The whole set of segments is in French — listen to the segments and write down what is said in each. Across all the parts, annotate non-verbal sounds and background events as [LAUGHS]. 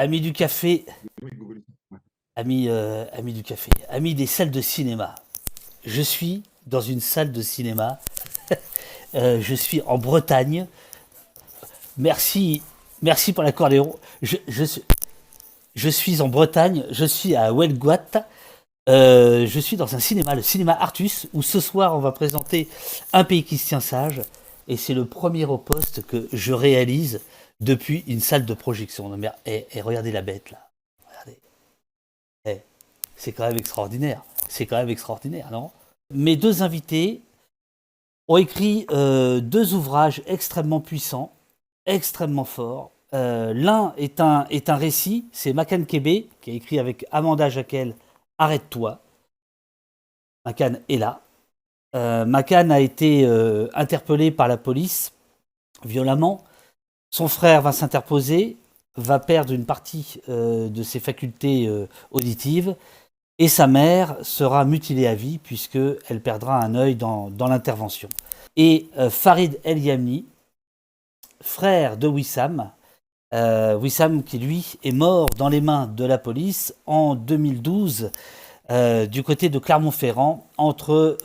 Amis du café, amis, euh, amis du café, amis des salles de cinéma. Je suis dans une salle de cinéma. [LAUGHS] Euh, je suis en Bretagne. Merci, merci pour l'accordéon. Je, je, suis, je suis en Bretagne. Je suis à Welguat. Euh, je suis dans un cinéma, le cinéma Artus, où ce soir on va présenter Un pays qui se tient sage. Et c'est le premier au poste que je réalise depuis une salle de projection. Et, eh, eh, regardez la bête là. Regardez. Eh, c'est quand même extraordinaire. C'est quand même extraordinaire, non? Mes deux invités ont écrit euh, deux ouvrages extrêmement puissants, extrêmement forts. Euh, l'un est un, récit, c'est Macan Kébé, qui a écrit avec Amanda Jacquel Arrête-toi. Macan est là. Euh, a été euh, interpellé par la police violemment. Son frère va s'interposer, va perdre une partie de ses facultés auditives et sa mère sera mutilée à vie puisqu'elle perdra un œil dans, l'intervention. Et euh, Farid El Yamni, frère de Wissam, euh, Wissam qui lui est mort dans les mains de la police en 2012 euh, du côté de Clermont-Ferrand entre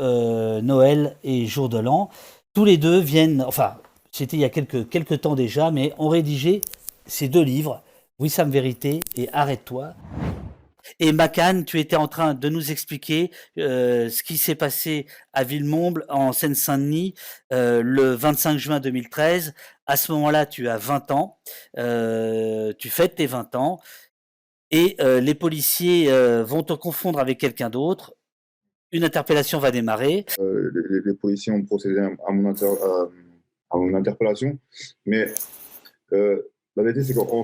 Noël et Jour de l'An. Tous les deux viennent, enfin c'était il y a quelques, temps déjà, mais ont rédigé ces deux livres, Wissam Vérité et Arrête-toi. Et Macan, tu étais en train de nous expliquer euh, ce qui s'est passé à Villemomble, en Seine-Saint-Denis, euh, le 25 juin 2013. À ce moment-là, tu as 20 ans, euh, tu fêtes tes 20 ans, et les policiers vont te confondre avec quelqu'un d'autre. Une interpellation va démarrer. Les, policiers ont procédé à mon, à mon interpellation, mais la vérité, c'est qu'en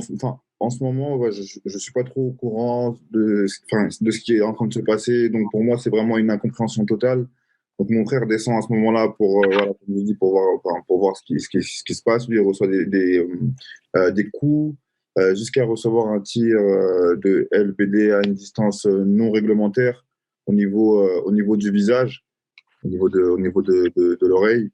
en ce moment, je ne suis pas trop au courant de, ce qui est en train de se passer. Donc, pour moi, c'est vraiment une incompréhension totale. Donc, mon frère descend à ce moment-là pour, euh, pour, voir, pour voir ce qui, se passe. Lui, il reçoit des, euh, euh, coups jusqu'à recevoir un tir de LBD à une distance non réglementaire au niveau, au niveau du visage, au niveau de, au niveau de, de, de l'oreille.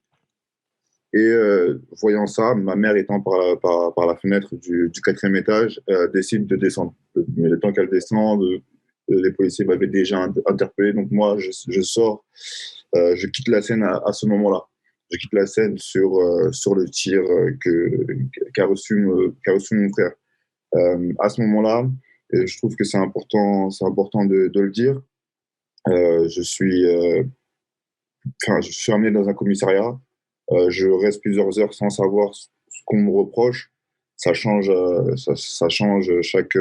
Et euh, voyant ça, ma mère étant par la, fenêtre du, quatrième étage, euh, décide de descendre. Mais le temps qu'elle descende, euh, les policiers m'avaient déjà interpellé. Donc moi, je, sors, je quitte la scène à, ce moment-là. Je quitte la scène sur, sur le tir qu'a reçu, mon frère. à ce moment-là, je trouve que c'est important, important de, le dire. je suis, je suis amené dans un commissariat je reste plusieurs heures sans savoir ce qu'on me reproche. Ça change, euh, ça, change chaque,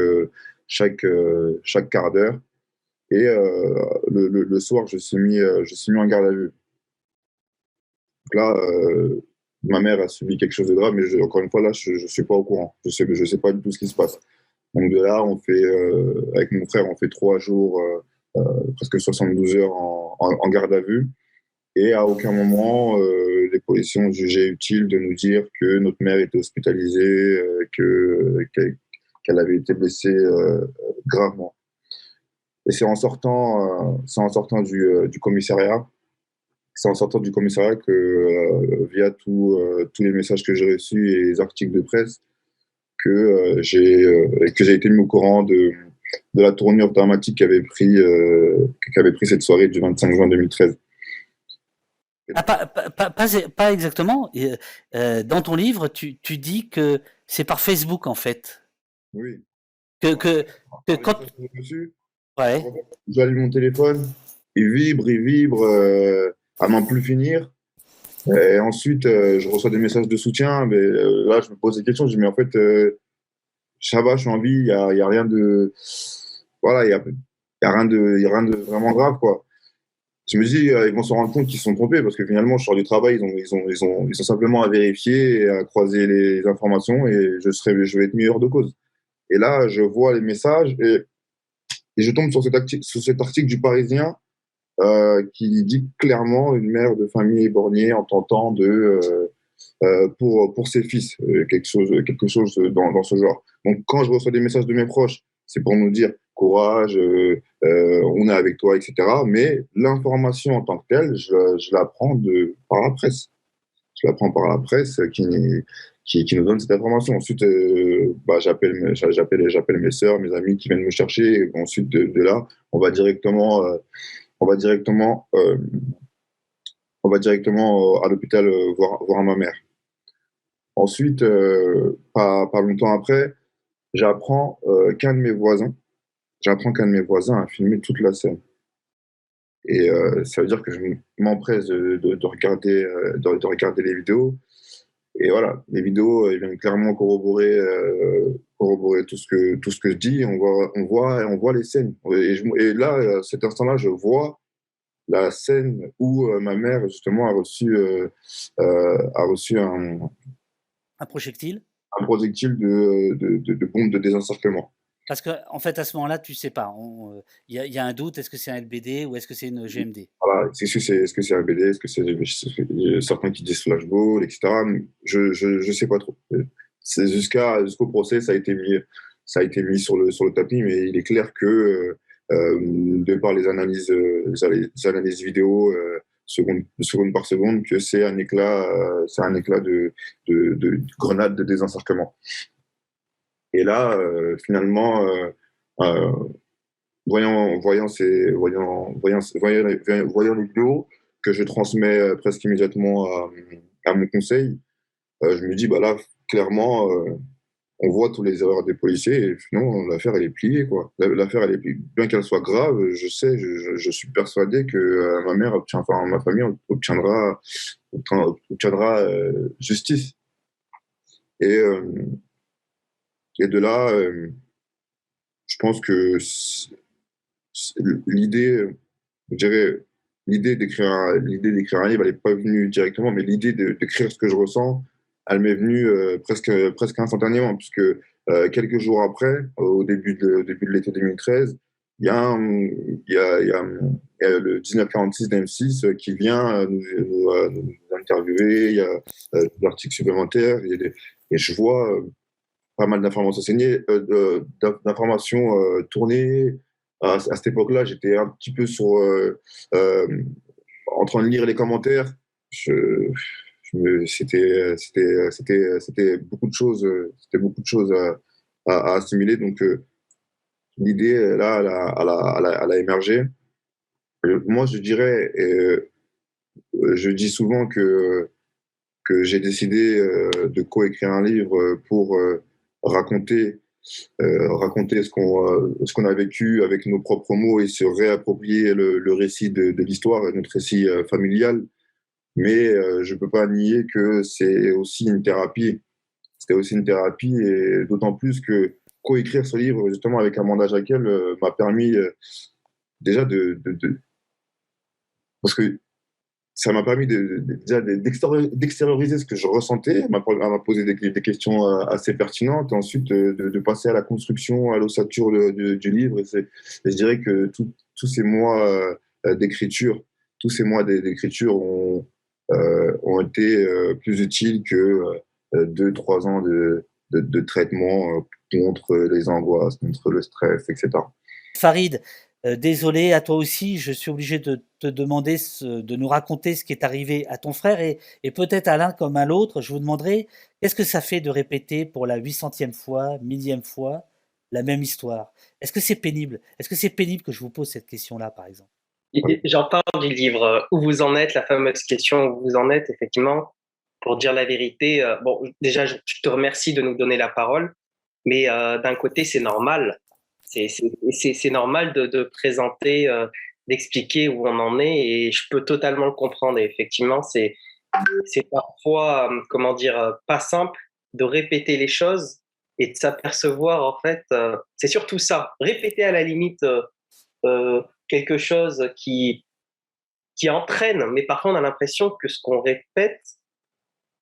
chaque, chaque quart d'heure. Et le, le, soir, je suis mis, je suis mis en garde à vue. Donc là, ma mère a subi quelque chose de grave, mais encore une fois, là, je ne suis pas au courant. Je sais, je sais pas du tout ce qui se passe. Donc de là, on fait, euh, avec mon frère, on fait trois jours, euh, presque 72 heures en, garde à vue. Et à aucun moment, euh, les ont jugé utile de nous dire que notre mère était hospitalisée, euh, que qu'elle avait été blessée euh, gravement. Et c'est en sortant, euh, c'est en sortant du, commissariat, c'est en sortant du commissariat que, via tous les messages que j'ai reçus et les articles de presse, que j'ai que j'ai été mis au courant de de la tournure dramatique qu'avait pris qu'avait pris cette soirée du 25 juin 2013. Ah, pas, pas, pas, pas, exactement. Euh, dans ton livre, tu, tu dis que c'est par Facebook, en fait. Oui. Que, que, que quand. Ouais. J'allume mon téléphone, il vibre, il vibre, euh, à n'en plus finir. Et ensuite, euh, je reçois des messages de soutien. Mais là, je me pose des questions. Je dis, mais en fait, ça va, je suis en vie, il n'y a, y a rien de. Voilà, il n'y a, y a, rien de, y a rien de vraiment grave, quoi je me dis, euh, ils vont se rendre compte qu'ils sont trompés parce que finalement, je sors du travail, ils ont, ils ont, ils ont, simplement à vérifier et à croiser les informations et je serai, je vais être meilleur de cause. Et là, je vois les messages et, je tombe sur cet, article, du Parisien euh, qui dit clairement une mère de famille éborgnée en tentant de euh, pour pour ses fils quelque chose quelque chose dans ce genre. Donc quand je reçois des messages de mes proches, c'est pour nous dire courage, euh, on est avec toi, etc. Mais l'information en tant que telle, je, l'apprends de par la presse. Je l'apprends par la presse qui, nous donne cette information. Ensuite, euh, bah, j'appelle, mes sœurs, mes amis qui viennent me chercher. ensuite, de, là, on va directement, euh, on à l'hôpital voir, ma mère. Ensuite, pas longtemps après, j'apprends qu'un de mes voisins, j'apprends qu'un de mes voisins a filmé toute la scène. Et ça veut dire que je m'empresse de, de, de regarder, de, de, regarder les vidéos. Et voilà, les vidéos, ils viennent clairement corroborer, euh, corroborer tout ce que tout ce que je dis. On voit, on voit, on voit les scènes. Et, et là, à cet instant-là, je vois la scène où euh, ma mère justement a reçu, euh, a reçu un, un projectile, un projectile de, de, de, de bombe de désencerclement. Parce qu'en en fait, à ce moment-là, tu sais pas. Il y, y, a un doute. Est-ce que c'est un LBD ou est-ce que c'est une GMD Voilà. Est-ce que c'est est -ce c'est un LBD Est-ce que c'est certains qui disent flashball, etc. Je, je, je sais pas trop. Jusqu'à jusqu'au procès, ça a été mis ça a été mis sur le sur le tapis, mais il est clair que euh, de par les analyses les analyses vidéo euh, seconde, seconde par seconde, que c'est un éclat euh, c'est un éclat de, de, de grenade de désencerclement. Et là, euh, finalement, euh, euh, voyant, voyant, ces, voyant, voyant, les vidéos que je transmets presque immédiatement à, mon conseil, je me dis, bah là, clairement, on voit toutes les erreurs des policiers et finalement l'affaire elle est pliée quoi. L'affaire elle est pliée. bien qu'elle soit grave, je sais, je, suis persuadé que ma mère obtient, ma famille obtiendra obtiendra, justice. Et et de là, euh, je pense que l'idée, je dirais, l'idée d'écrire un, l'idée d'écrire un livre, elle n'est pas venue directement, mais l'idée d'écrire ce que je ressens, elle m'est venue euh, presque, presque instantanément, puisque euh, quelques jours après, au début de, début de l'été 2013, il y, a y a, il, y a, le 1946 d'M6 qui vient nous, interviewer, il y a des articles supplémentaires, et je vois pas mal d'informations euh, d'informations euh, tournées. À, cette époque-là, j'étais un petit peu sur, euh, en train de lire les commentaires. C'était, beaucoup de choses, c'était beaucoup de choses à, assimiler. Donc, l'idée, là, elle a, émergé. Moi, je dirais, je dis souvent que j'ai décidé de coécrire un livre pour raconter, euh, raconter ce qu'on euh, qu'on a vécu avec nos propres mots et se réapproprier le, le récit de, de l'histoire, notre récit euh, familial. Mais je ne peux pas nier que c'est aussi une thérapie. C'était aussi une thérapie et d'autant plus que coécrire ce livre justement avec Amanda Jaquel m'a permis déjà de, de, de, parce que ça m'a permis d'extérioriser ce que je ressentais, m'a posé des, questions euh, assez pertinentes, et ensuite de, de passer à la construction, à l'ossature du livre. Et, je dirais que tous ces mois euh, d'écriture, tous ces mois d'écriture ont, euh, ont été plus utiles que deux, trois ans de traitement contre les angoisses, contre le stress, etc. Farid, euh, désolé à toi aussi, je suis obligé de te demander de nous raconter ce qui est arrivé à ton frère et, peut-être à l'un comme à l'autre, je vous demanderai qu'est-ce que ça fait de répéter pour la 800e fois, millième fois, la même histoire? Est-ce que c'est pénible? Est-ce que c'est pénible que je vous pose cette question-là, par exemple? J'entends du livre euh, Où vous en êtes, la fameuse question Où vous en êtes, effectivement, pour dire la vérité. Euh, bon, déjà, je te remercie de nous donner la parole, mais d'un côté, c'est normal c'est normal de, de présenter, euh, d'expliquer où on en est et je peux totalement le comprendre. Et effectivement, c'est parfois, euh, comment dire, euh, pas simple de répéter les choses et de s'apercevoir, en fait, c'est surtout ça. Répéter à la limite quelque chose qui, qui entraîne, mais parfois on a l'impression que ce qu'on répète,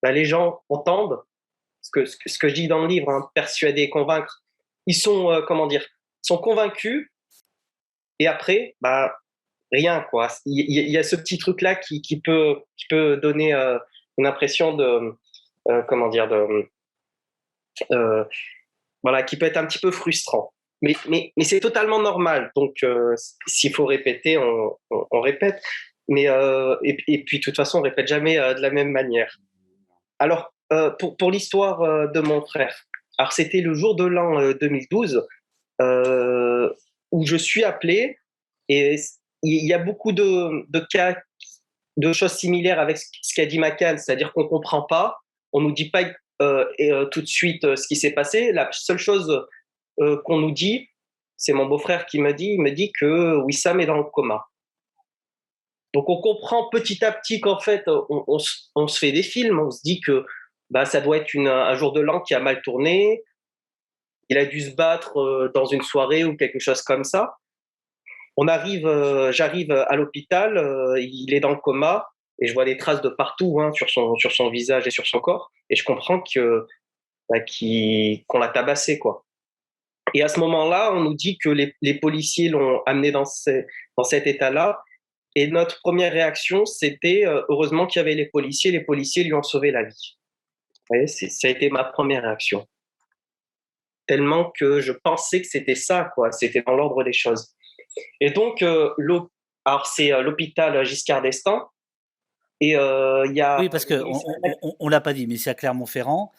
bah, les gens entendent ce que, ce que, je dis dans le livre, hein, persuader, convaincre. Ils sont, comment dire, sont convaincus et après, bah, rien. quoi. Il y, a ce petit truc-là qui, qui, peut, qui peut donner euh, une impression de. Euh, comment dire de, euh, Voilà, qui peut être un petit peu frustrant. Mais, mais, mais c'est totalement normal. Donc, s'il faut répéter, on, répète. Mais, et, et, puis, de toute façon, on répète jamais de la même manière. Alors, pour, pour l'histoire de mon frère. C'était le jour de l'an 2012 où je suis appelé et il y a beaucoup de, cas, de choses similaires avec ce qu'a dit Macan, c'est-à-dire qu'on ne comprend pas, on ne nous dit pas et, tout de suite ce qui s'est passé. La seule chose qu'on nous dit, c'est mon beau-frère qui m'a dit, il me dit que Wissam est dans le coma. Donc on comprend petit à petit qu'en fait, on, se fait des films, on se dit que bah, ça doit être un jour de l'an qui a mal tourné, il a dû se battre euh, dans une soirée ou quelque chose comme ça. On arrive, euh, j'arrive à l'hôpital, euh, il est dans le coma et je vois des traces de partout hein, sur, son, visage et sur son corps et je comprends que bah, qu'on l'a tabassé quoi. Et à ce moment-là, on nous dit que les, policiers l'ont amené dans, cet état-là et notre première réaction, c'était heureusement qu'il y avait les policiers, les policiers lui ont sauvé la vie. Ça a été ma première réaction. Tellement que je pensais que c'était ça, quoi. C'était dans l'ordre des choses. Et donc, euh, alors c'est euh, l'hôpital Giscard d'Estaing. Et il y a. Oui, parce qu'on on, l'a pas dit, mais c'est à Clermont-Ferrand.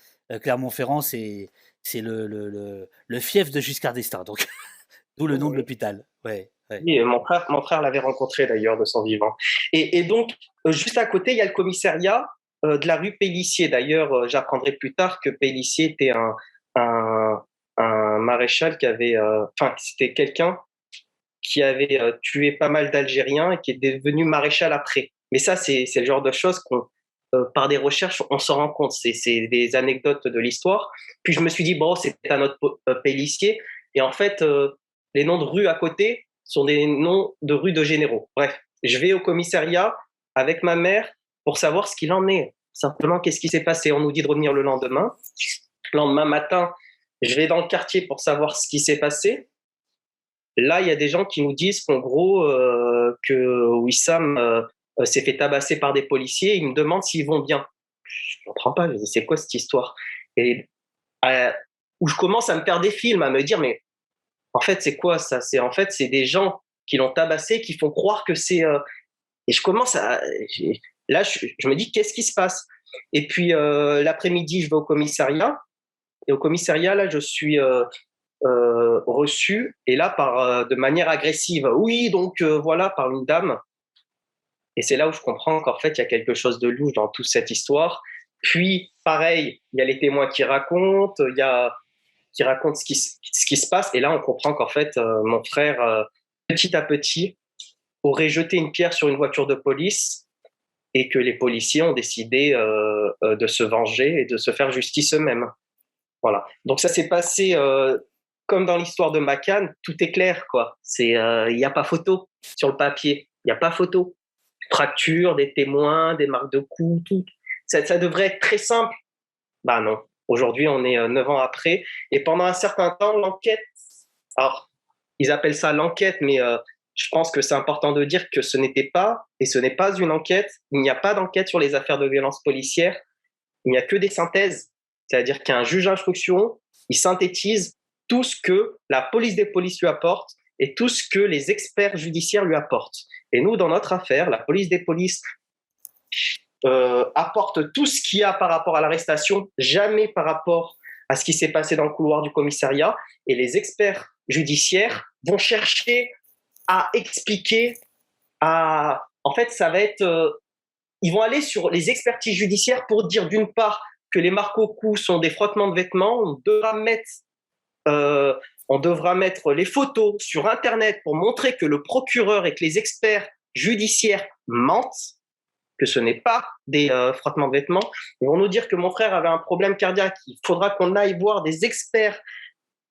Clermont-Ferrand, c'est c'est le, le, le, fief de Giscard d'Estaing, donc [LAUGHS] d'où le nom de l'hôpital. Ouais. Oui, mon frère, mon frère l'avait rencontré d'ailleurs de son vivant. Et, donc, euh, juste à côté, il y a le commissariat euh, de la rue Pellissier. D'ailleurs, euh, j'apprendrai plus tard que Pellissier était un, un maréchal qui avait, enfin, c'était quelqu'un qui avait tué pas mal d'Algériens et qui est devenu maréchal après. Mais ça, c'est le genre de choses qu'on, par des recherches, on s'en rend compte. C'est des anecdotes de l'histoire. Puis je me suis dit, bon, c'était un autre Pellissier. Et en fait, les noms de rues à côté, sont des noms de rues de généraux. Bref, je vais au commissariat avec ma mère pour savoir ce qu'il en est. Simplement, qu'est-ce qui s'est passé? On nous dit de revenir le lendemain. Le lendemain matin, je vais dans le quartier pour savoir ce qui s'est passé. Là, il y a des gens qui nous disent qu'en gros, euh, que Wissam euh, euh, s'est fait tabasser par des policiers. Ils me demandent s'ils vont bien. Je ne comprends pas. C'est quoi cette histoire? Et où je commence à me faire des films, à me dire, mais en fait, c'est quoi ça? C'est en fait, c'est des gens qui l'ont tabassé, qui font croire que c'est. Et je commence à. Là, je, me dis, qu'est-ce qui se passe? Et puis, l'après-midi, je vais au commissariat. Et au commissariat, là, je suis euh, reçu, et là, par, de manière agressive. Oui, donc voilà, par une dame. Et c'est là où je comprends qu'en fait, il y a quelque chose de louche dans toute cette histoire. Puis, pareil, il y a les témoins qui racontent, il y a qui raconte ce qui, se passe. Et là, on comprend qu'en fait, euh, mon frère, euh, petit à petit, aurait jeté une pierre sur une voiture de police et que les policiers ont décidé euh, de se venger et de se faire justice eux-mêmes. Voilà. Donc ça s'est passé comme dans l'histoire de Macan, tout est clair, quoi. C'est, il n'y a pas photo sur le papier, il n'y a pas photo. Fracture, des témoins, des marques de coups, tout. Ça, devrait être très simple. Bah non, Aujourd'hui, on est euh, neuf ans après. Et pendant un certain temps, l'enquête, alors, ils appellent ça l'enquête, mais euh, je pense que c'est important de dire que ce n'était pas, et ce n'est pas une enquête. Il n'y a pas d'enquête sur les affaires de violence policière. Il n'y a que des synthèses. C'est-à-dire qu'un juge d'instruction, il synthétise tout ce que la police des polices lui apporte et tout ce que les experts judiciaires lui apportent. Et nous, dans notre affaire, la police des polices euh, apporte tout ce qu'il y a par rapport à l'arrestation, jamais par rapport à ce qui s'est passé dans le couloir du commissariat. Et les experts judiciaires vont chercher à expliquer, à... En fait, ça va être... Euh, ils vont aller sur les expertises judiciaires pour dire d'une part que les marques au cou sont des frottements de vêtements, on devra mettre... Euh, on devra mettre les photos sur Internet pour montrer que le procureur et que les experts judiciaires mentent que ce n'est pas des euh, frottements de vêtements. Ils vont nous dire que mon frère avait un problème cardiaque. Il faudra qu'on aille voir des experts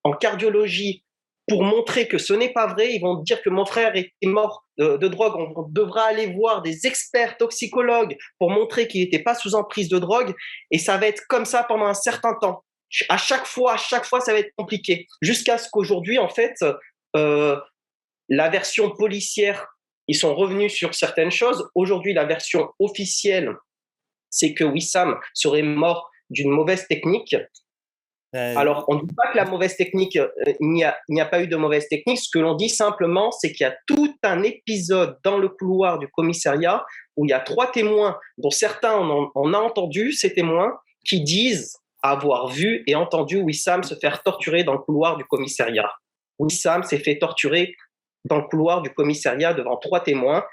en cardiologie pour montrer que ce n'est pas vrai. Ils vont dire que mon frère était mort de, drogue. On, devra aller voir des experts toxicologues pour montrer qu'il n'était pas sous emprise de drogue. Et ça va être comme ça pendant un certain temps. À chaque fois, à chaque fois, ça va être compliqué. Jusqu'à ce qu'aujourd'hui, en fait, euh, la version policière ils sont revenus sur certaines choses. Aujourd'hui, la version officielle, c'est que Wissam serait mort d'une mauvaise technique. Euh, Alors, on ne dit pas que la mauvaise technique, euh, il n'y a, pas eu de mauvaise technique. Ce que l'on dit simplement, c'est qu'il y a tout un épisode dans le couloir du commissariat où il y a trois témoins, dont certains, on, a entendu ces témoins, qui disent avoir vu et entendu Wissam se faire torturer dans le couloir du commissariat. Wissam s'est fait torturer dans le couloir du commissariat devant trois témoins.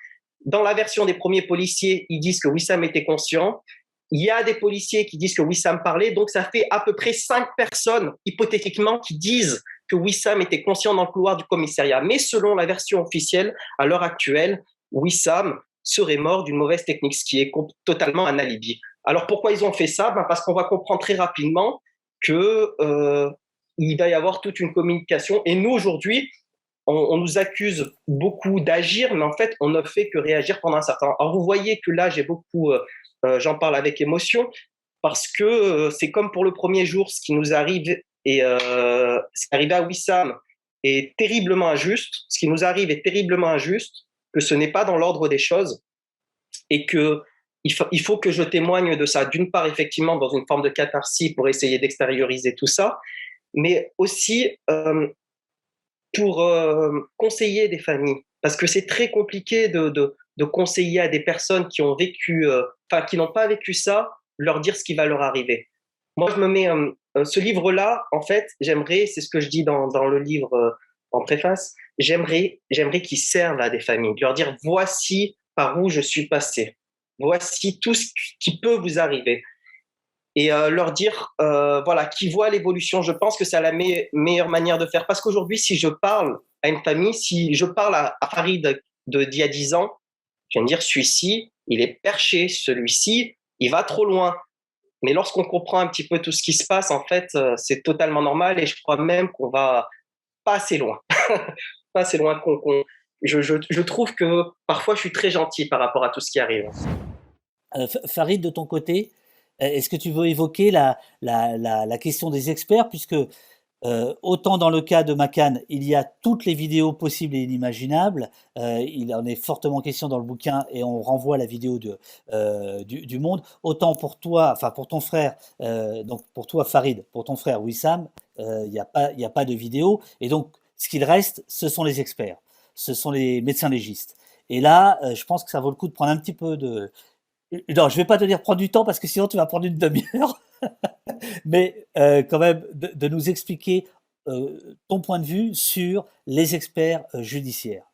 Dans la version des premiers policiers, ils disent que Wissam était conscient. Il y a des policiers qui disent que Wissam parlait, donc ça fait à peu près cinq personnes, hypothétiquement, qui disent que Wissam était conscient dans le couloir du commissariat. Mais selon la version officielle, à l'heure actuelle, Wissam serait mort d'une mauvaise technique, ce qui est totalement un alibi. Alors pourquoi ils ont fait ça? Ben, Parce qu'on va comprendre très rapidement que euh, va y avoir toute une communication. Et nous, aujourd'hui, on, nous accuse beaucoup d'agir, mais en fait, on ne fait que réagir pendant un certain temps. Alors vous voyez que là, j'ai beaucoup, euh, j'en parle avec émotion, parce que c'est comme pour le premier jour, ce qui nous arrive, et ce qui arrive à Wissam est terriblement injuste, ce qui nous arrive est terriblement injuste, que ce n'est pas dans l'ordre des choses, et que il faut, il faut que je témoigne de ça. D'une part, effectivement, dans une forme de catharsis pour essayer d'extérioriser tout ça, mais aussi euh, pour euh, conseiller des familles. Parce que c'est très compliqué de, de, conseiller à des personnes qui ont vécu, euh, enfin, qui n'ont pas vécu ça, leur dire ce qui va leur arriver. Moi, je me mets ce livre-là, en fait, j'aimerais, c'est ce que je dis dans, le livre en préface, j'aimerais, j'aimerais qu'il serve à des familles, leur dire voici par où je suis passé voici tout ce qui peut vous arriver. Et euh, leur dire, euh, voilà, qui voit l'évolution, je pense que c'est la meilleure manière de faire. Parce qu'aujourd'hui, si je parle à une famille, si je parle à, Farid d'il y a 10 ans, je viens de dire, celui-ci, il est perché, celui-ci, il va trop loin. Mais lorsqu'on comprend un petit peu tout ce qui se passe, en fait, euh, c'est totalement normal et je crois même qu'on va pas assez loin. [LAUGHS] pas assez loin qu'on. je, je, trouve que parfois je suis très gentil par rapport à tout ce qui arrive. Euh, Farid, de ton côté, est-ce que tu veux évoquer la, la, la, question des experts, puisque euh, autant dans le cas de Macan, il y a toutes les vidéos possibles et inimaginables. il en est fortement question dans le bouquin et on renvoie la vidéo de, du, du, Monde. Autant pour toi, enfin pour ton frère, donc pour toi Farid, pour ton frère Wissam, il n'y a, pas, a pas de vidéo. Et donc, ce qu'il reste, ce sont les experts, ce sont les médecins légistes. Et là, je pense que ça vaut le coup de prendre un petit peu de, non, je vais pas te dire prendre du temps parce que sinon tu vas prendre une demi-heure. Mais euh, quand même, de, nous expliquer euh, ton point de vue sur les experts euh, judiciaires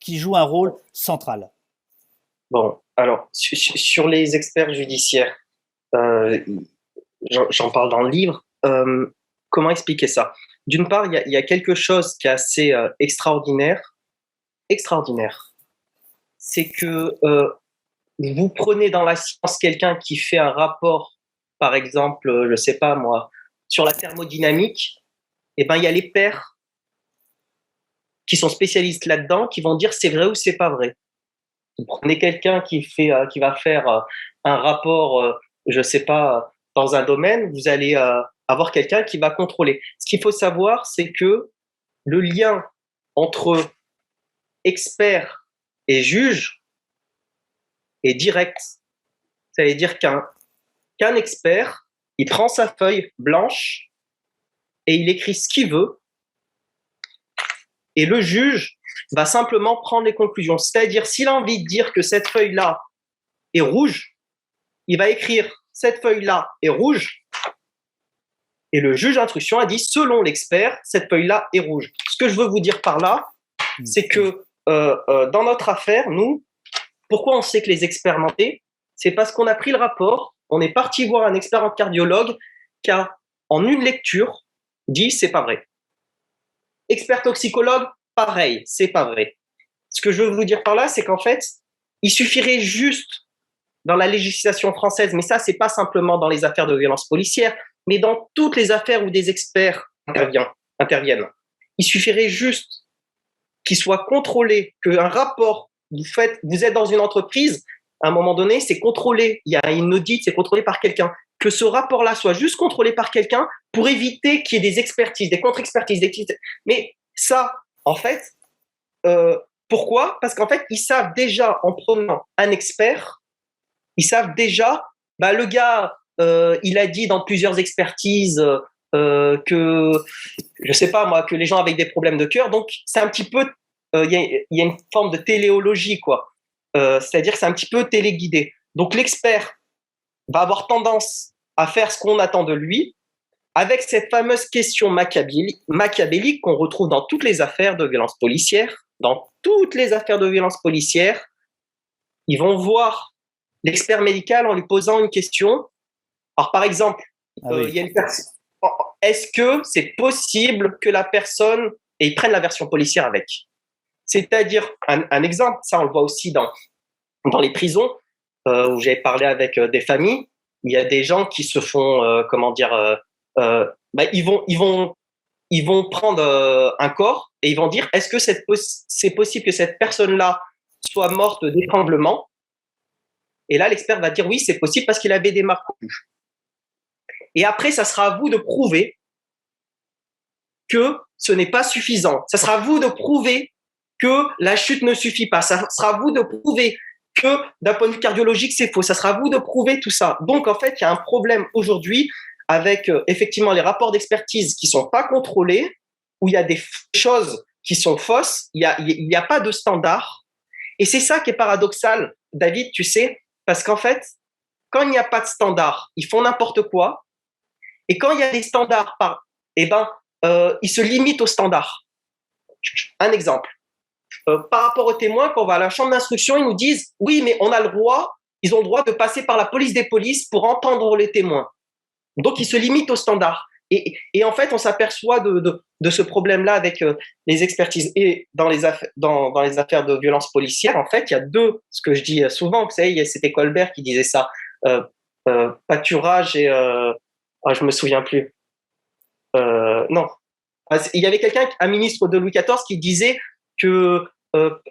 qui jouent un rôle central. Bon, alors, sur, les experts judiciaires, j'en parle dans le livre. comment expliquer ça? D'une part, il y, y, a quelque chose qui est assez extraordinaire. Extraordinaire. C'est que vous prenez dans la science quelqu'un qui fait un rapport, par exemple, je sais pas moi, sur la thermodynamique, eh ben il y a les pairs qui sont spécialistes là-dedans qui vont dire c'est vrai ou c'est pas vrai. Vous prenez quelqu'un qui fait, euh, qui va faire euh, un rapport, euh, je sais pas, dans un domaine, vous allez avoir quelqu'un qui va contrôler. Ce qu'il faut savoir, c'est que le lien entre expert et juge, est direct. Ça veut dire qu'un qu'un expert, il prend sa feuille blanche et il écrit ce qu'il veut. Et le juge va simplement prendre les conclusions. C'est-à-dire, s'il a envie de dire que cette feuille-là est rouge, il va écrire cette feuille-là est rouge. Et le juge d'instruction a dit, selon l'expert, cette feuille-là est rouge. Ce que je veux vous dire par là, c'est que euh, euh, dans notre affaire, nous, pourquoi on sait que les experts mentaient? C'est parce qu'on a pris le rapport, on est parti voir un expert en cardiologue qui a, en une lecture, dit c'est pas vrai. Expert toxicologue, pareil, c'est pas vrai. Ce que je veux vous dire par là, c'est qu'en fait, il suffirait juste dans la législation française, mais ça, c'est pas simplement dans les affaires de violence policière, mais dans toutes les affaires où des experts interviennent. Il suffirait juste qu'il soit contrôlé, qu'un rapport vous faites, vous êtes dans une entreprise, à un moment donné, c'est contrôlé. Il y a une audit, c'est contrôlé par quelqu'un. Que ce rapport-là soit juste contrôlé par quelqu'un pour éviter qu'il y ait des expertises, des contre-expertises. Des... Mais ça, en fait, euh, pourquoi? Parce qu'en fait, ils savent déjà, en prenant un expert, ils savent déjà, bah, le gars, euh, il a dit dans plusieurs expertises euh, que, je sais pas moi, que les gens avaient des problèmes de cœur. Donc, c'est un petit peu il y, a une forme de téléologie, quoi. Euh, c'est-à-dire que c'est un petit peu téléguidé. Donc l'expert va avoir tendance à faire ce qu'on attend de lui, avec cette fameuse question machiavélique qu'on retrouve dans toutes les affaires de violence policière. Dans toutes les affaires de violence policière, ils vont voir l'expert médical en lui posant une question. Alors, par exemple, ah euh. Est-ce que c'est possible que la personne et prenne la version policière avec? C'est-à-dire, un, exemple, ça on le voit aussi dans, dans les prisons, euh, où j'ai parlé avec euh, des familles, il y a des gens qui se font, comment dire, euh, bah, ils, vont, ils, vont, ils vont prendre euh, un corps et ils vont dire est-ce que c'est possible que cette personne-là soit morte d'étranglement? Et là, l'expert va dire oui, c'est possible parce qu'il avait des marques. Et après, ça sera à vous de prouver que ce n'est pas suffisant. Ça sera à vous de prouver que la chute ne suffit pas. Ça sera à vous de prouver que d'un point de vue cardiologique, c'est faux. Ça sera à vous de prouver tout ça. Donc, en fait, il y a un problème aujourd'hui avec euh, effectivement les rapports d'expertise qui sont pas contrôlés, où il y a des choses qui sont fausses, il n'y a, y a pas de standard. Et c'est ça qui est paradoxal, David, tu sais, parce qu'en fait, quand il n'y a pas de standard, ils font n'importe quoi. Et quand il y a des standards, eh ben, euh, ils se limitent aux standards. Un exemple. Euh, par rapport aux témoins, quand on va à la chambre d'instruction, ils nous disent oui, mais on a le droit, ils ont le droit de passer par la police des polices pour entendre les témoins. Donc, il se limite au standard. Et, en fait, on s'aperçoit de, ce problème-là avec euh, les expertises. Et dans les, affaires, de violence policière, en fait, il y a deux, ce que je dis euh, souvent, vous savez, c'était Colbert qui disait ça, euh, pâturage et... Oh, je me souviens plus. non. Ah, il y avait quelqu'un, un ministre de Louis XIV, qui disait que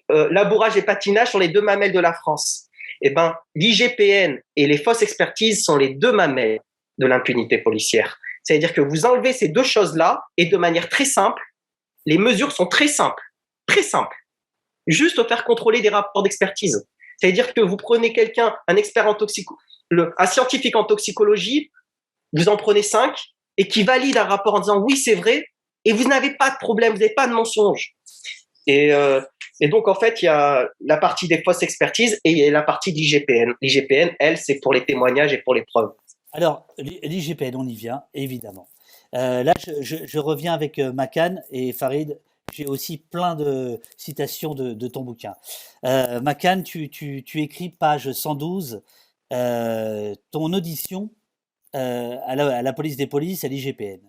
labourage et patinage sont les deux mamelles de la France. Eh ben, l'IGPN et les fausses expertises sont les deux mamelles de l'impunité policière. C'est-à-dire que vous enlevez ces deux choses-là et de manière très simple, les mesures sont très simples, très simples. Juste faire contrôler des rapports d'expertise. C'est-à-dire que vous prenez quelqu'un, un expert en toxico, un scientifique en toxicologie, vous en prenez cinq et qui valide un rapport en disant oui, c'est vrai, et vous n'avez pas de problème, vous n'avez pas de mensonge. Et, euh, et donc, en fait, il y a la partie des fausses expertises et il y a la partie d'IGPN. L'IGPN, elle, c'est pour les témoignages et pour les preuves. Alors, l'IGPN, on y vient, évidemment. Euh, là, je, reviens avec euh, Macan et Farid. J'ai aussi plein de citations de, ton bouquin. Euh, Macan, tu, écris page 112, euh, ton audition à la, police des polices, à l'IGPN.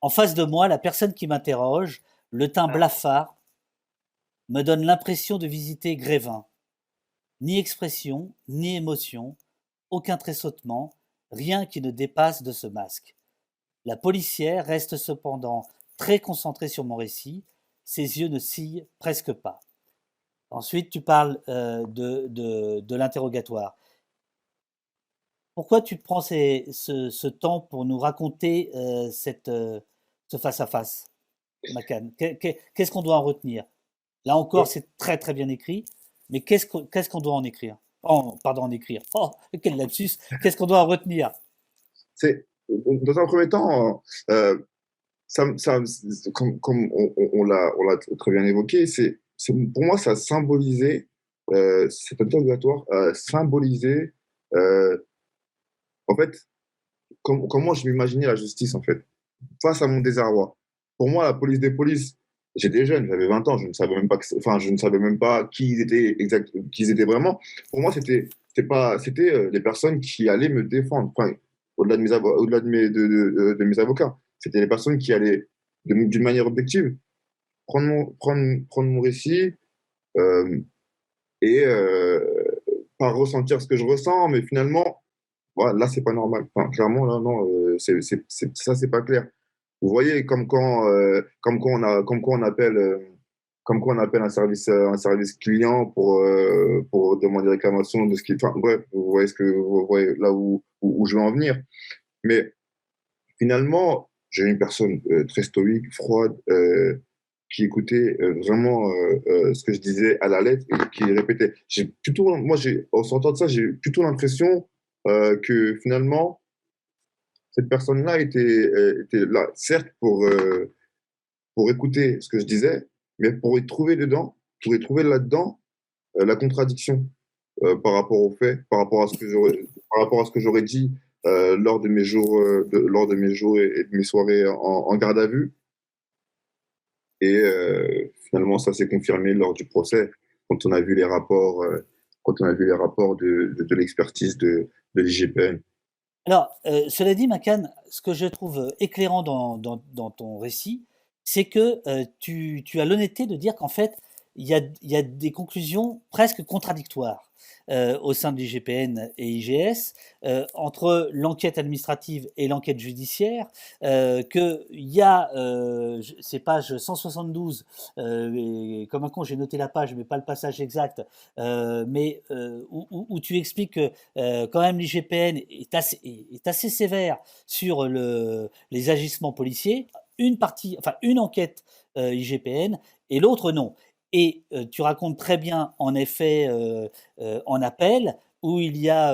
En face de moi, la personne qui m'interroge, le teint blafard, me donne l'impression de visiter Grévin. Ni expression, ni émotion, aucun tressautement, rien qui ne dépasse de ce masque. La policière reste cependant très concentrée sur mon récit, ses yeux ne sillent presque pas. Ensuite, tu parles euh, de, de, l'interrogatoire. Pourquoi tu prends ce, temps pour nous raconter euh, cette, euh, ce face-à-face, Macan? Qu'est-ce qu'on doit en retenir? Là encore, c'est très très bien écrit, mais qu'est-ce qu'on doit en écrire? Pardon, en écrire. Oh, quel lapsus Qu'est-ce qu'on doit en retenir? C'est dans un premier temps, euh, ça, ça, comme, comme, on, on l'a très bien évoqué, c'est pour moi ça symbolisait euh, cet interrogatoire euh, symbolisait euh, en fait comment je m'imaginais la justice en fait face à mon désarroi. Pour moi, la police des polices, j'étais jeune, j'avais 20 ans, je ne savais même pas, enfin, je ne savais même pas qui ils étaient exact, qui ils étaient vraiment. Pour moi, c'était, pas, c'était euh, les personnes qui allaient me défendre. Enfin, au-delà de mes, au-delà de mes, de, mes avocats, c'était les personnes qui allaient, d'une manière objective, prendre mon, prendre, prendre mon récit euh, et euh, pas ressentir ce que je ressens, mais finalement, voilà, là, c'est pas normal. Enfin, clairement, là, non, euh, c'est, ça, c'est pas clair. Vous voyez, comme quand, euh, comme quand on quand appelle, euh, comme quoi on appelle un service, euh, un service client pour, pour demander réclamation de ce qui, enfin, vous voyez ce que, vous voyez là où, où, je veux en venir. Mais finalement, j'ai une personne très stoïque, froide, qui écoutait vraiment ce que je disais à la lettre et qui répétait. J'ai plutôt, moi, j'ai, en sortant de ça, j'ai plutôt l'impression que finalement, cette personne-là était, euh, était, là, certes, pour, euh, pour écouter ce que je disais, mais pour y trouver dedans, pour y trouver là-dedans euh, la contradiction par rapport aux faits, par rapport à ce que j'aurais, par rapport à ce que j'aurais dit lors de mes jours, lors de mes jours et, de mes soirées en, garde à vue. Et finalement, ça s'est confirmé lors du procès quand on a vu les rapports, quand on a vu les rapports de, de, l'expertise de, de l'IGPN. Alors, cela dit, Macan, ce que je trouve éclairant dans, ton récit, c'est que tu, tu, as l'honnêteté de dire qu'en fait, il y, a, des conclusions presque contradictoires. Euh, au sein de l'IGPN et IGS, euh, entre l'enquête administrative et l'enquête judiciaire, euh, qu'il y a, c'est page 172, et comme un con j'ai noté la page mais pas le passage exact, mais où, tu expliques que quand même l'IGPN est assez, sévère sur le, les agissements policiers, une partie, enfin une enquête IGPN et l'autre non. Et tu racontes très bien, en effet, en appel, où il y a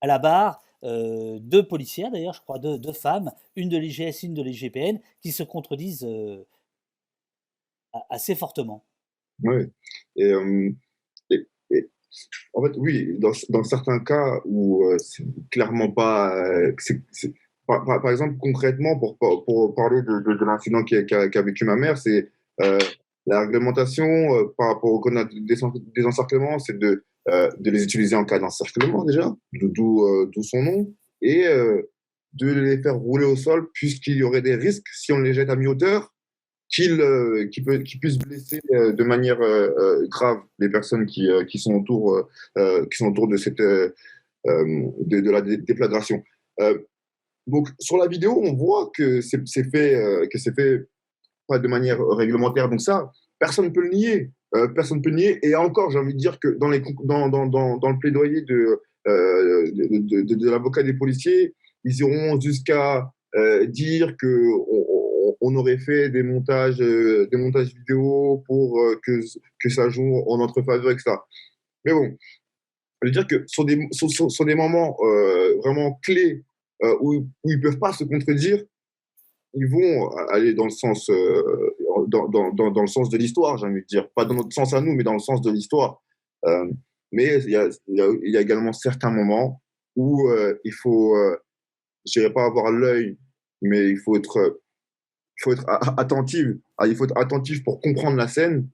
à la barre deux policières, d'ailleurs, je crois, deux, femmes, une de l'IGS, une de l'IGPN, qui se contredisent assez fortement. Oui. En fait, oui, dans, certains cas où c'est clairement pas. par, exemple, concrètement, pour, pour parler de, de, l'incident qu'a qui a, vécu ma mère, c'est la réglementation euh, par rapport au code des encerclements, c'est de, euh, de les utiliser en cas d'encerclement déjà, d'où euh, son nom, et de les faire rouler au sol puisqu'il y aurait des risques si on les jette à mi-hauteur qu'ils qu puissent blesser de manière grave les personnes qui, sont autour, de, cette, de, la déflagration. donc sur la vidéo, on voit que c'est fait, que c'est fait de manière réglementaire. Donc ça, personne ne peut le nier. Euh, personne ne peut le nier. Et encore, j'ai envie de dire que dans, le plaidoyer de, euh, de, de, l'avocat des policiers, ils iront jusqu'à euh, dire que on, aurait fait des montages, des montages vidéo pour que, ça joue en notre faveur, etc. Mais bon, je veux dire que sur des, sur des moments vraiment clés où, où ils ne peuvent pas se contredire, ils vont aller dans le sens, euh, dans, dans, dans, le sens de l'histoire, j'ai envie de dire. Pas dans notre sens à nous, mais dans le sens de l'histoire. Euh, mais il y, a, il y, a, également certains moments où euh, il faut, je dirais pas avoir l'œil, mais il faut être, il faut être attentif. Ah, il faut être attentif pour comprendre la scène,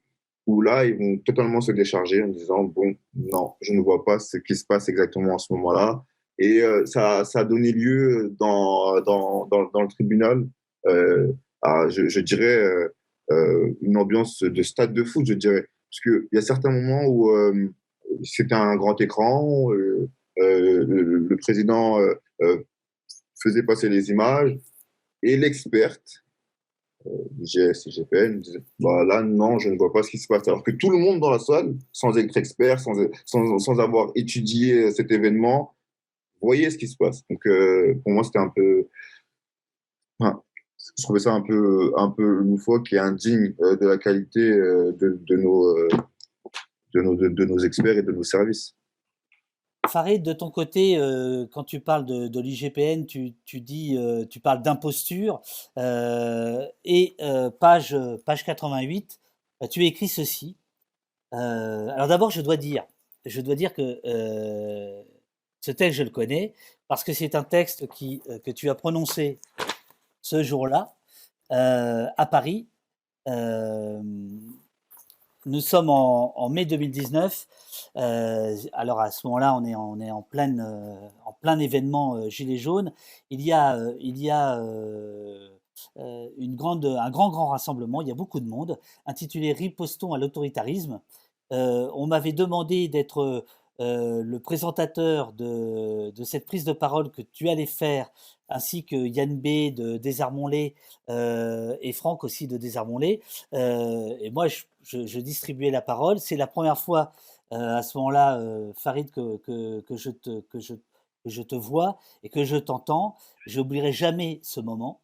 où là, ils vont totalement se décharger en disant, bon, non, je ne vois pas ce qui se passe exactement à ce moment-là. Et ça, ça a donné lieu dans, dans, dans, le tribunal à, je, dirais, euh, euh, une ambiance de stade de foot, je dirais. Parce qu'il y a certains moments où c'était un grand écran, le, président faisait passer les images et l'experte, GS et GPN, disait bah là, non, je ne vois pas ce qui se passe. Alors que tout le monde dans la salle, sans être expert, sans avoir étudié cet événement, voyait ce qui se passe. Donc, pour moi, c'était un peu je trouvais ça un peu, un peu loufoque et indigne euh, de la qualité euh, de, de, nos, euh, de, nos, experts et de nos services. Farid, de ton côté, quand tu parles de, l'IGPN, tu, tu, parles d'imposture. et page, page 88, tu écris ceci. alors d'abord, je dois dire, je dois dire que ce texte, je le connais, parce que c'est un texte que tu as prononcé ce jour-là, euh, à Paris. Euh, nous sommes en, mai 2019. Euh, alors à ce moment-là, on est en, plein événement Gilets jaunes. Il y a, un grand, grand rassemblement. Il y a beaucoup de monde, intitulé Ripostons à l'autoritarisme? on m'avait demandé d'être le présentateur de, cette prise de parole que tu allais faire ainsi que Yann B de Désarmons-les euh, et Franck aussi de Désarmons-les. Euh, et moi, je, distribuais la parole. C'est la première fois euh, à ce moment-là, Farid, que, que, je te, que, je, je te vois et que je t'entends. Je n'oublierai jamais ce moment,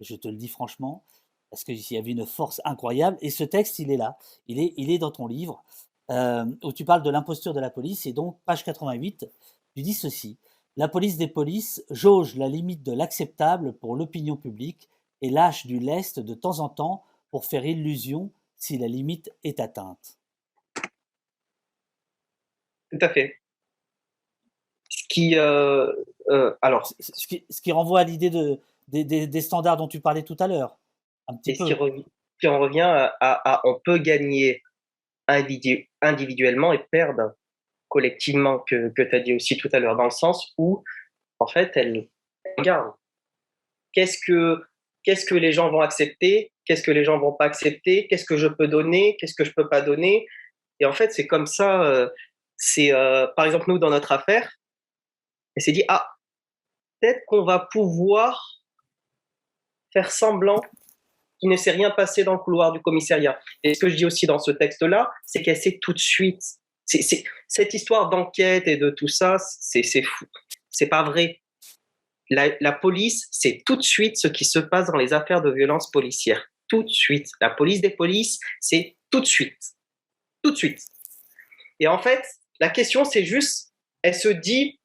je te le dis franchement, parce qu'il y avait une force incroyable. Et ce texte, il est là, il est, il est dans ton livre, où tu parles de l'imposture de la police. Et donc, page 88, tu dis ceci. La police des polices jauge la limite de l'acceptable pour l'opinion publique et lâche du lest de temps en temps pour faire illusion si la limite est atteinte. Tout à fait. Ce qui, alors, ce qui, ce qui, renvoie à l'idée de, des, des, standards dont tu parlais tout à l'heure. Un petit peu. Qui, en revient à, à, on peut gagner individuellement et perdre collectivement, que, tu as dit aussi tout à l'heure, dans le sens où, en fait, elle regarde. Qu'est-ce que, que les gens vont accepter? Qu'est-ce que les gens vont pas accepter? Qu'est-ce que je peux donner? Qu'est-ce que je peux pas donner? Et en fait, c'est comme ça. Euh, euh, par exemple, nous, dans notre affaire, elle s'est dit, ah, peut-être qu'on va pouvoir faire semblant qu'il ne s'est rien passé dans le couloir du commissariat. Et ce que je dis aussi dans ce texte-là, c'est qu'elle sait tout de suite c'est, cette histoire d'enquête et de tout ça, c'est, fou. C'est pas vrai. La, police, c'est tout de suite ce qui se passe dans les affaires de violence policière. Tout de suite. La police des polices, c'est tout de suite. Tout de suite. Et en fait, la question, c'est juste, elle se dit,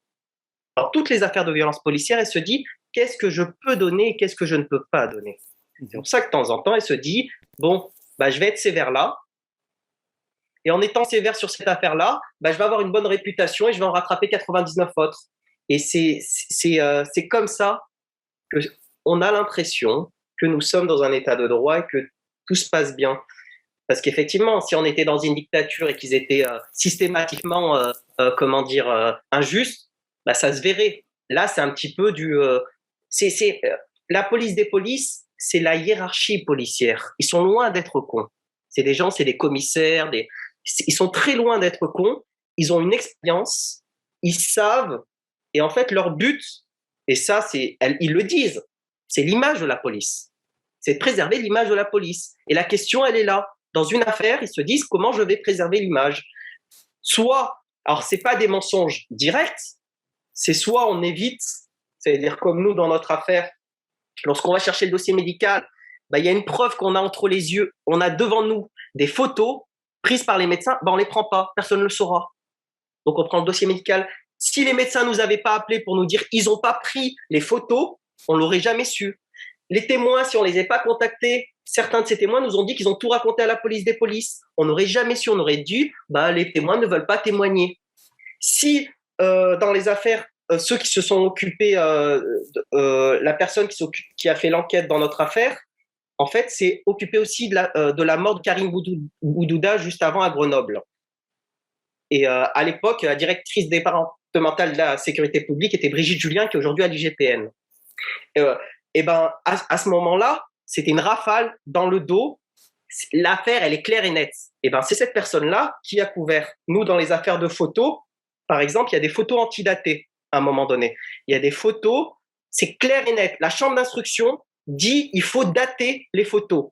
dans toutes les affaires de violence policière, elle se dit, qu'est-ce que je peux donner et qu'est-ce que je ne peux pas donner? C'est pour ça que de temps en temps, elle se dit, bon, bah, je vais être sévère là, et en étant sévère sur cette affaire-là, bah, je vais avoir une bonne réputation et je vais en rattraper 99 autres. Et c'est euh, comme ça que on a l'impression que nous sommes dans un état de droit et que tout se passe bien. Parce qu'effectivement, si on était dans une dictature et qu'ils étaient euh, systématiquement, euh, comment dire, injustes, bah, ça se verrait. Là, c'est un petit peu du. c'est la police des polices, c'est la hiérarchie policière. Ils sont loin d'être cons. C'est des gens, c'est des commissaires, des, ils sont très loin d'être cons, ils ont une expérience, ils savent, et en fait, leur but, et ça, c'est, ils le disent, c'est l'image de la police. C'est préserver l'image de la police. Et la question, elle est là. Dans une affaire, ils se disent comment je vais préserver l'image? Soit, alors c'est pas des mensonges directs, c'est soit on évite, c'est-à-dire comme nous dans notre affaire, lorsqu'on va chercher le dossier médical, bah, il y a une preuve qu'on a entre les yeux, on a devant nous des photos prises par les médecins, ben on les prend pas, personne ne le saura. Donc on prend le dossier médical. Si les médecins nous avaient pas appelés pour nous dire ils ont pas pris les photos, on l'aurait jamais su. Les témoins, si on les a pas contactés, certains de ces témoins nous ont dit qu'ils ont tout raconté à la police des polices. On n'aurait jamais su, on aurait dit bah les témoins ne veulent pas témoigner. Si euh, dans les affaires euh, ceux qui se sont occupés, euh, la personne qui a fait l'enquête dans notre affaire, en fait, c'est occupé aussi de la, euh, de la mort de Karim Boudouda juste avant à Grenoble. Et euh, à l'époque, la directrice départementale de la sécurité publique était Brigitte Julien, qui est aujourd'hui à l'IGPN. Euh, et ben, à, ce moment-là, c'était une rafale dans le dos. L'affaire, elle est claire et nette. Et ben, c'est cette personne-là qui a couvert. Nous, dans les affaires de photos, par exemple, il y a des photos antidatées à un moment donné. Il y a des photos, c'est clair et net. La chambre d'instruction dit il faut dater les photos.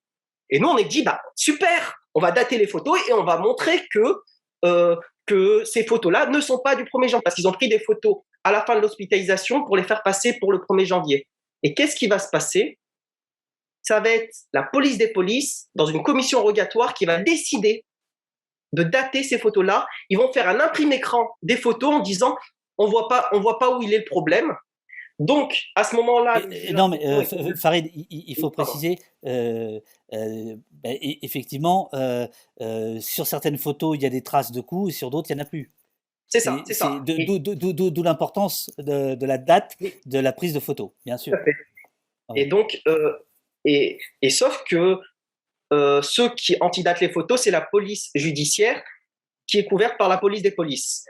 Et nous, on est dit, bah, super, on va dater les photos et on va montrer que, euh, ces photos-là ne sont pas du 1er janvier, parce qu'ils ont pris des photos à la fin de l'hospitalisation pour les faire passer pour le 1er janvier. Et qu'est-ce qui va se passer? Ça va être la police des polices, dans une commission rogatoire, qui va décider de dater ces photos-là. Ils vont faire un imprime écran des photos en disant on voit pas, voit pas où il est le problème. Donc, à ce moment-là. Non, mais euh, Farid, il, faut préciser, euh, euh, ben, effectivement, sur certaines photos, il y a des traces de coups et sur d'autres, il n'y en a plus. C'est ça, c'est ça. D'où l'importance de, la date de la prise de photo, bien sûr. Et donc, et, et, sauf que ceux qui antidatent les photos, c'est la police judiciaire qui est couverte par la police des polices.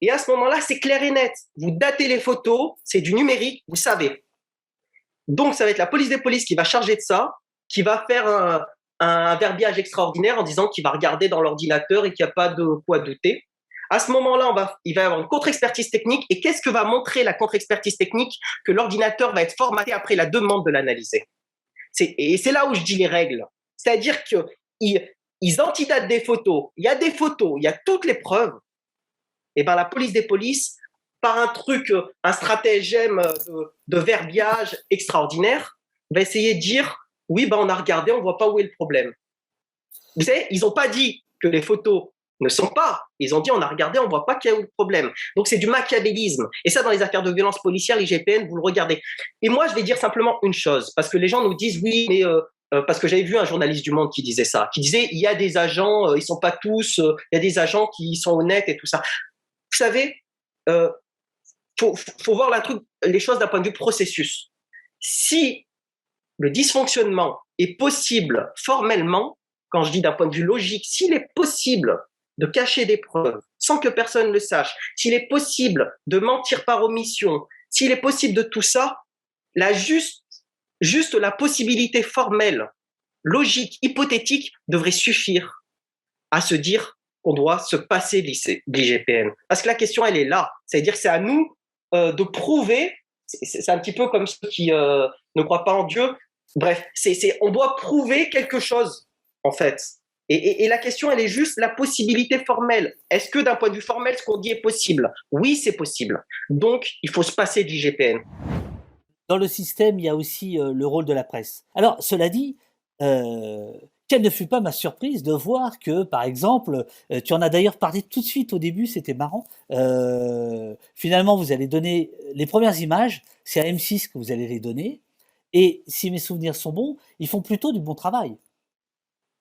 Et à ce moment-là, c'est clair et net. Vous datez les photos, c'est du numérique, vous savez. Donc, ça va être la police des polices qui va charger de ça, qui va faire un, un verbiage extraordinaire en disant qu'il va regarder dans l'ordinateur et qu'il n'y a pas de quoi douter. À ce moment-là, il va y avoir une contre-expertise technique. Et qu'est-ce que va montrer la contre-expertise technique Que l'ordinateur va être formaté après la demande de l'analyser? Et c'est là où je dis les règles. C'est-à-dire qu'ils ils antidatent des photos. Il y a des photos, il y a toutes les preuves et eh ben la police des polices, par un truc, un stratagème de, verbiage extraordinaire, va essayer de dire oui, ben on a regardé, on voit pas où est le problème. Vous savez, ils n'ont pas dit que les photos ne sont pas. Ils ont dit on a regardé, on voit pas qu'il y a eu le problème. Donc c'est du machiavélisme. Et ça, dans les affaires de violence policière, l'IGPN, vous le regardez. Et moi, je vais dire simplement une chose, parce que les gens nous disent oui, mais euh, euh, parce que j'avais vu un journaliste du Monde qui disait ça, qui disait il y a des agents, euh, ils sont pas tous, il y a des agents qui sont honnêtes et tout ça. Vous savez, euh, faut, faut voir la truc, les choses d'un point de vue processus. Si le dysfonctionnement est possible formellement, quand je dis d'un point de vue logique, s'il est possible de cacher des preuves sans que personne le sache, s'il est possible de mentir par omission, s'il est possible de tout ça, la juste, juste la possibilité formelle, logique, hypothétique devrait suffire à se dire qu'on doit se passer de l'IGPN. Parce que la question, elle est là. C'est-à-dire c'est à nous euh, de prouver, c'est un petit peu comme ceux qui euh, ne croient pas en Dieu. Bref, on doit prouver quelque chose, en fait. Et, la question, elle est juste la possibilité formelle. Est-ce que d'un point de vue formel, ce qu'on dit est possible? Oui, c'est possible. Donc, il faut se passer de l'IGPN. Dans le système, il y a aussi euh, le rôle de la presse. Alors, cela dit, quelle ne fut pas ma surprise de voir que, par exemple, euh, tu en as d'ailleurs parlé tout de suite au début, c'était marrant. Euh, finalement, vous allez donner les premières images, c'est à M6 que vous allez les donner. Et si mes souvenirs sont bons, ils font plutôt du bon travail.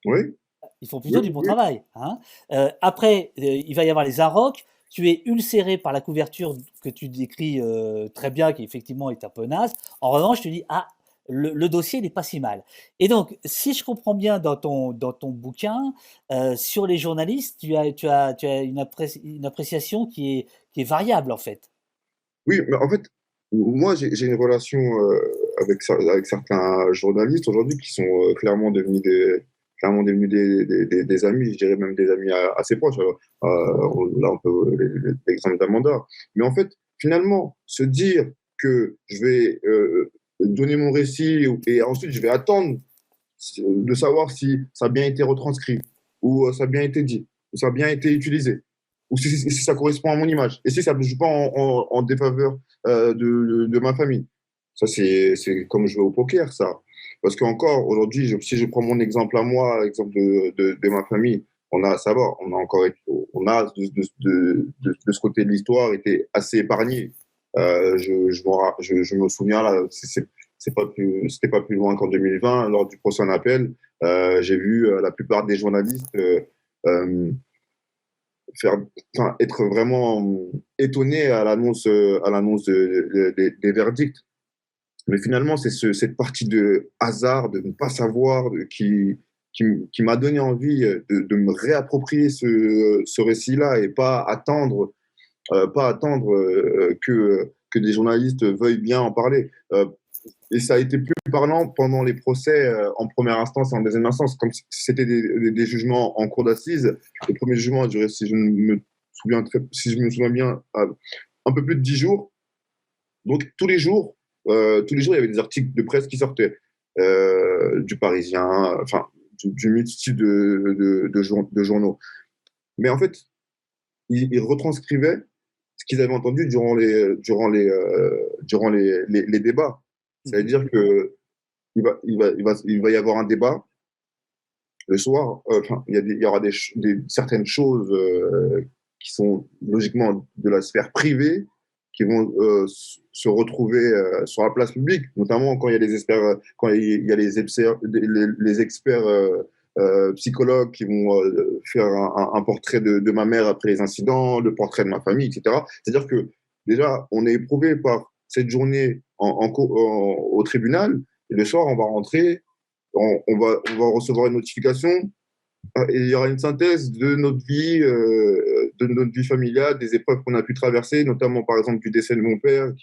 Oui. Ils font plutôt du bon travail. Hein. Euh, après, il va y avoir les Arocs. Tu es ulcéré par la couverture que tu décris très bien, qui effectivement est un peu naze. En revanche, tu dis Ah, le, dossier n'est pas si mal. Et donc, si je comprends bien dans ton, dans ton bouquin, euh, sur les journalistes, tu as, tu as, tu as une, une, appréciation qui est, qui est variable, en fait. Oui, mais en fait, moi, j'ai une relation euh, avec, avec certains journalistes aujourd'hui qui sont euh, clairement devenus des clairement devenus des, des, amis, je dirais même des amis assez proches. là, on peut l'exemple d'Amanda. Mais en fait, finalement, se dire que je vais donner mon récit et ensuite je vais attendre de savoir si ça a bien été retranscrit ou ça a bien été dit ou ça a bien été utilisé ou si, ça correspond à mon image et si ça ne joue pas en, défaveur euh, de, de, ma famille. Ça, c'est comme je vais au poker, ça. Parce qu'encore, aujourd'hui, si je prends mon exemple à moi, l'exemple de, de, de, ma famille, on a, ça va, on a encore, on a de, de, de ce côté de l'histoire été assez épargné. Euh, je, me souviens, là, pas c'était pas plus loin qu'en 2020, lors du prochain appel, euh, j'ai vu euh, la plupart des journalistes être vraiment étonnés à l'annonce, des verdicts. Mais finalement, c'est ce, cette partie de hasard, de ne pas savoir, qui, m'a donné envie de, me réapproprier ce, récit-là et pas attendre pas attendre euh, que, que des journalistes veuillent bien en parler. Euh, et ça a été plus parlant pendant les procès en première instance et en deuxième instance, comme si c'était des, des, jugements en cour d'assises. Le premier jugement a duré, si je me souviens, très, si je me souviens bien, un peu plus de dix jours. Donc tous les jours, tous les jours, il y avait des articles de presse qui sortaient du Parisien, enfin du, du multitude de, de, de, de, journaux. Mais en fait, ils, ils retranscrivaient ce qu'ils avaient entendu durant les, durant les, euh, durant les, les, débats. C'est-à-dire mhm. que il va, il, va, il, va, il va y avoir un débat le soir. Euh, enfin, il, y, a il y aura des, des certaines choses euh, qui sont logiquement de la sphère privée qui vont se retrouver sur la place publique, notamment quand il y a les experts, quand il y a les, les, les experts euh, psychologues qui vont euh, faire un, portrait de, ma mère après les incidents, le portrait de ma famille, etc. C'est-à-dire que déjà, on est éprouvé par cette journée au tribunal, et le soir, on va rentrer, on, va, recevoir une notification, euh, et il y aura une synthèse de notre vie, de notre vie familiale, des épreuves qu'on a pu traverser, notamment par exemple du décès de mon père.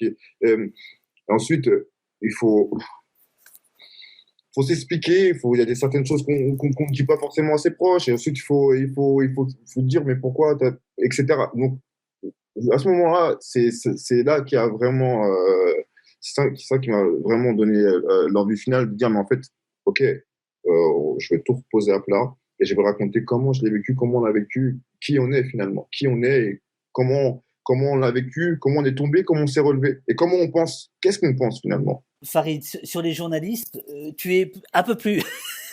Ensuite, il faut, faut s'expliquer, il y a des certaines choses qu'on ne dit pas forcément à ses proches, et ensuite il faut, il dire mais pourquoi, etc. Donc à ce moment-là, c'est là qui a vraiment, euh, c'est ça, qui m'a vraiment donné euh, l'envie finale de dire mais en fait, ok, euh, je vais tout reposer à plat et je vais raconter comment je l'ai vécu, comment on l'a vécu, qui on est finalement, qui on est comment on l'a vécu, comment on est tombé, comment on s'est relevé et comment on pense, qu'est-ce qu'on pense finalement? Farid, sur les journalistes, euh, tu es un peu plus,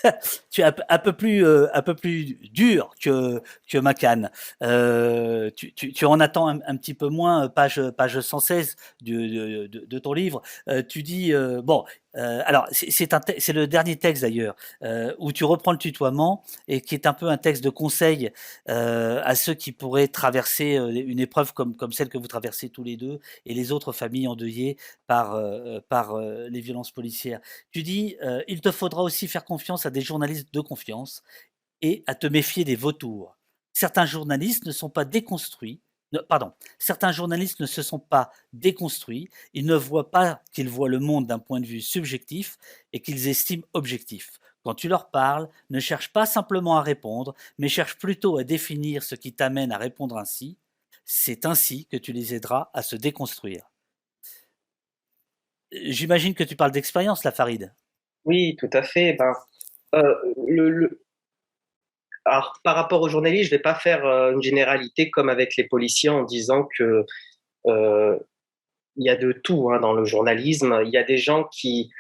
[LAUGHS] tu es un, peu plus, euh, un peu plus dur que que Macan. Euh, tu, tu, en attends un, petit peu moins, page page 116 de, de, de ton livre. tu dis bon, Euh, alors, c'est le dernier texte d'ailleurs, euh, où tu reprends le tutoiement et qui est un peu un texte de conseil euh, à ceux qui pourraient traverser une épreuve comme, celle que vous traversez tous les deux et les autres familles endeuillées par les violences policières. Tu dis, il te faudra aussi faire confiance à des journalistes de confiance et à te méfier des vautours. Certains journalistes ne sont pas déconstruits pardon, certains journalistes ne se sont pas déconstruits, ils ne voient pas qu'ils voient le monde d'un point de vue subjectif et qu'ils estiment objectif. Quand tu leur parles, ne cherche pas simplement à répondre, mais cherche plutôt à définir ce qui t'amène à répondre ainsi. C'est ainsi que tu les aideras à se déconstruire. J'imagine que tu parles d'expérience, la Farid. Oui, tout à fait. Ben, euh, le, alors, par rapport aux journalistes, je ne vais pas faire euh, une généralité comme avec les policiers en disant que euh, il y a de tout hein, dans le journalisme. Il y a des gens qui,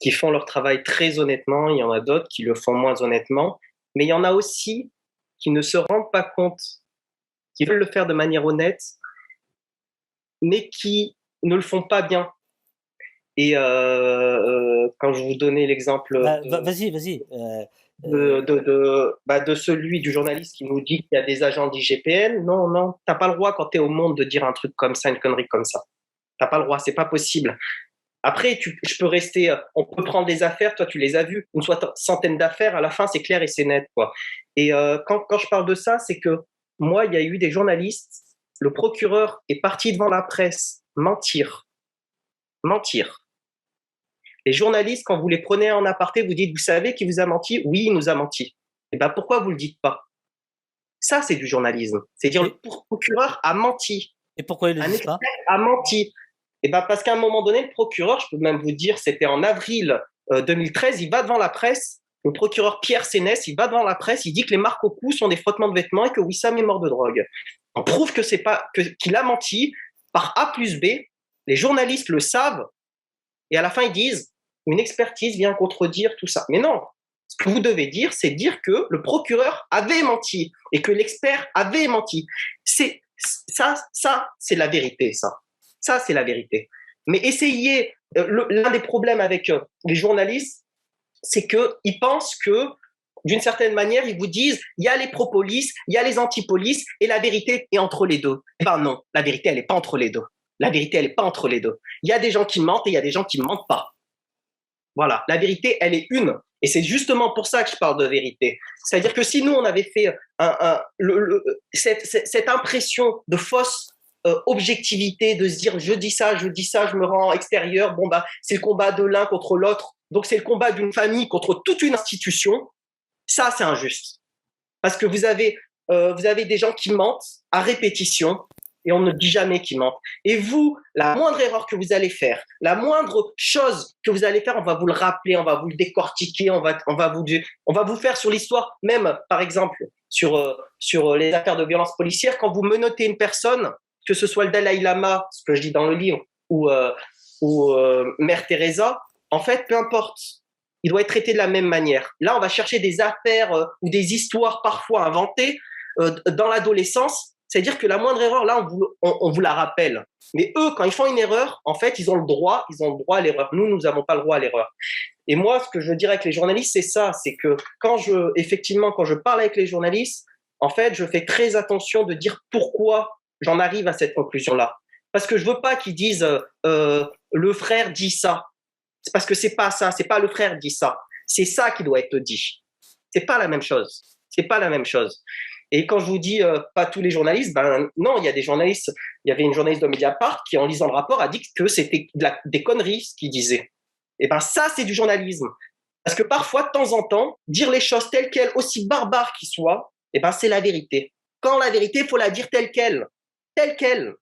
qui font leur travail très honnêtement, il y en a d'autres qui le font moins honnêtement, mais il y en a aussi qui ne se rendent pas compte, qui veulent le faire de manière honnête, mais qui ne le font pas bien. Et euh, quand je vous donnais l'exemple... Bah, vas-y, vas-y de, de, bah, de, celui du journaliste qui nous dit qu'il y a des agents d'IGPN. Non, non, t'as pas le droit quand tu es au monde de dire un truc comme ça, une connerie comme ça. T'as pas le droit, c'est pas possible. Après, tu, je peux rester, on peut prendre des affaires, toi tu les as vues, une centaine d'affaires, à la fin c'est clair et c'est net. Quoi. Et euh, quand, quand je parle de ça, c'est que moi, il y a eu des journalistes, le procureur est parti devant la presse mentir. Mentir. Les journalistes, quand vous les prenez en aparté, vous dites, vous savez qui vous a menti? Oui, il nous a menti. Et eh ben pourquoi vous le dites pas? Ça, c'est du journalisme. C'est dire le procureur a menti. Et pourquoi il le dit pas? a menti. Et eh ben parce qu'à un moment donné, le procureur, je peux même vous dire, c'était en avril 2013, euh, il va devant la presse. Le procureur Pierre Sénès, il va devant la presse, il dit que les marques au cou sont des frottements de vêtements et que Wissam est mort de drogue. On prouve que c'est pas qu'il a menti par A plus B. Les journalistes le savent et à la fin ils disent une expertise vient contredire tout ça. Mais non, ce que vous devez dire, c'est dire que le procureur avait menti et que l'expert avait menti. C'est ça, ça, c'est la vérité, ça. Ça, c'est la vérité. Mais essayez. Euh, l'un des problèmes avec euh, les journalistes, c'est que ils pensent que d'une certaine manière, ils vous disent, il y a les pro-police, il y a les anti-police, et la vérité est entre les deux. Ben non, la vérité, elle n'est pas entre les deux. La vérité, elle n'est pas entre les deux. Il y a des gens qui mentent et il y a des gens qui mentent pas. Voilà, la vérité, elle est une. Et c'est justement pour ça que je parle de vérité. C'est-à-dire que si nous, on avait fait un, cette, impression de fausse euh, objectivité, de se dire je dis ça, je dis ça, je me rends extérieur, bon, bah, c'est le combat de l'un contre l'autre, donc c'est le combat d'une famille contre toute une institution, ça, c'est injuste. Parce que vous avez, euh, vous avez des gens qui mentent à répétition, et on ne dit jamais qu'ils mentent. Et vous, la moindre erreur que vous allez faire, la moindre chose que vous allez faire, on va vous le rappeler, on va vous le décortiquer, on va, on va, vous, on va vous faire sur l'histoire, même par exemple sur, euh, sur les affaires de violence policière, quand vous menotez une personne, que ce soit le Dalai Lama, ce que je dis dans le livre, ou, euh, ou euh, Mère Teresa, en fait, peu importe, il doit être traité de la même manière. Là, on va chercher des affaires ou des histoires parfois inventées dans l'adolescence c'est-à-dire que la moindre erreur, là, on vous, la rappelle. Mais eux, quand ils font une erreur, en fait, ils ont le droit, ils ont le droit à l'erreur. Nous, nous n'avons pas le droit à l'erreur. Et moi, ce que je dire avec les journalistes, c'est ça, c'est que quand je, effectivement, quand je parle avec les journalistes, en fait, je fais très attention de dire pourquoi j'en arrive à cette conclusion-là. Parce que je veux pas qu'ils disent euh, le frère dit ça. Parce que c'est pas ça, c'est pas le frère dit ça. C'est ça qui doit être dit. C'est pas la même chose. C'est pas la même chose. Et quand je vous dis euh, pas tous les journalistes, ben non, il y a des journalistes. Il y avait une journaliste de Mediapart qui, en lisant le rapport, a dit que c'était des conneries ce qu'il disait. Et ben ça, c'est du journalisme. Parce que parfois, de temps en temps, dire les choses telles quelles, aussi barbares qu'ils soient, et ben c'est la vérité. Quand la vérité, faut la dire telle qu'elle, telle qu'elle.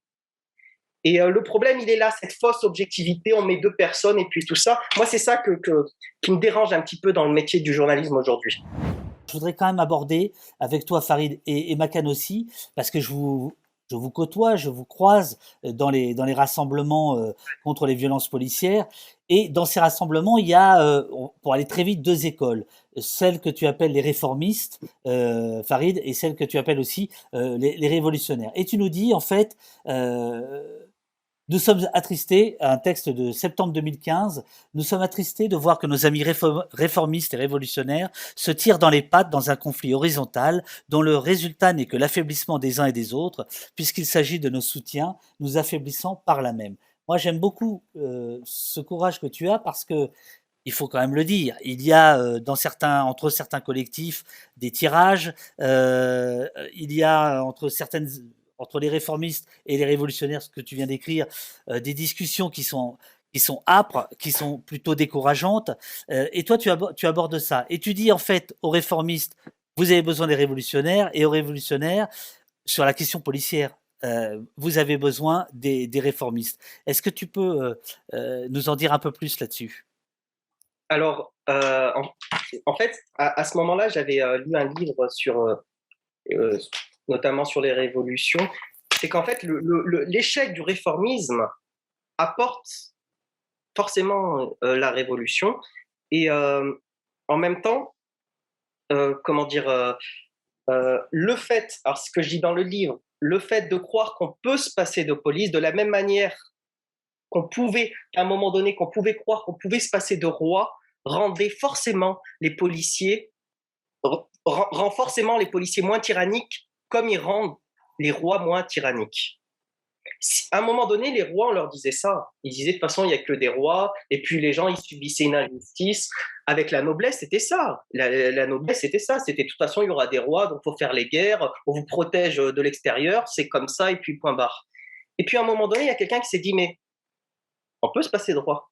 Et euh, le problème, il est là, cette fausse objectivité. On met deux personnes et puis tout ça. Moi, c'est ça que, qui me dérange un petit peu dans le métier du journalisme aujourd'hui je voudrais quand même aborder avec toi, Farid, et, Makan aussi, parce que je vous, je vous côtoie, je vous croise euh, dans les, dans les rassemblements euh, contre les violences policières. Et dans ces rassemblements, il y a, euh, pour aller très vite, deux écoles. Celle que tu appelles les réformistes, Farid, et celle que tu appelles aussi les, révolutionnaires. Et tu nous dis, en fait, Nous sommes attristés, un texte de septembre 2015, nous sommes attristés de voir que nos amis réformistes et révolutionnaires se tirent dans les pattes dans un conflit horizontal dont le résultat n'est que l'affaiblissement des uns et des autres, puisqu'il s'agit de nos soutiens, nous affaiblissant par la même. Moi, j'aime beaucoup euh, ce courage que tu as parce que il faut quand même le dire, il y a euh, dans certains, entre certains collectifs des tirages, euh, il y a entre certaines entre les réformistes et les révolutionnaires, ce que tu viens d'écrire, euh, des discussions qui sont qui sont âpres, qui sont plutôt décourageantes. Euh, et toi, tu, abordes ça. Et tu dis en fait aux réformistes, vous avez besoin des révolutionnaires, et aux révolutionnaires, sur la question policière, euh, vous avez besoin des, réformistes. Est-ce que tu peux nous en dire un peu plus là-dessus? Alors, en, fait, à ce moment-là, j'avais lu un livre sur notamment sur les révolutions, c'est qu'en fait, l'échec du réformisme apporte forcément euh, la révolution. Et euh, en même temps, euh, comment dire, le fait, alors ce que je dis dans le livre, le fait de croire qu'on peut se passer de police de la même manière qu'on pouvait, à un moment donné, qu'on pouvait croire qu'on pouvait se passer de roi, rendait forcément les policiers, rend forcément les policiers moins tyranniques comme ils rendent les rois moins tyranniques. À un moment donné, les rois, on leur disait ça. Ils disaient de toute façon, il n'y a que des rois, et puis les gens, ils subissaient une injustice. Avec la noblesse, c'était ça. La, noblesse, c'était ça. C'était de toute façon, il y aura des rois, donc il faut faire les guerres, on vous protège de l'extérieur, c'est comme ça, et puis point barre. Et puis à un moment donné, il y a quelqu'un qui s'est dit, mais on peut se passer de roi.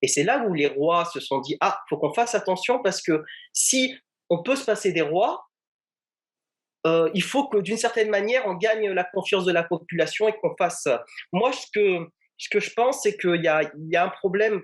Et c'est là où les rois se sont dit, ah, faut qu'on fasse attention parce que si on peut se passer des rois, euh, il faut que d'une certaine manière, on gagne la confiance de la population et qu'on fasse. Moi, ce que, ce que je pense, c'est qu'il y a, il y a un problème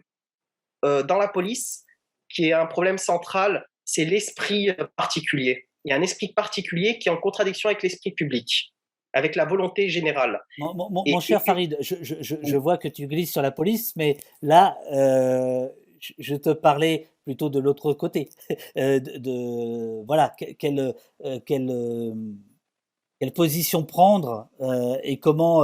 euh, dans la police qui est un problème central, c'est l'esprit particulier. Il y a un esprit particulier qui est en contradiction avec l'esprit public, avec la volonté générale. Mon, cher Farid, je, je, je, vois que tu glisses sur la police, mais là, euh, je te parlais plutôt de l'autre côté. [LAUGHS] Euh, de, voilà, quelle, euh, quelle, euh, quelle position prendre et comment.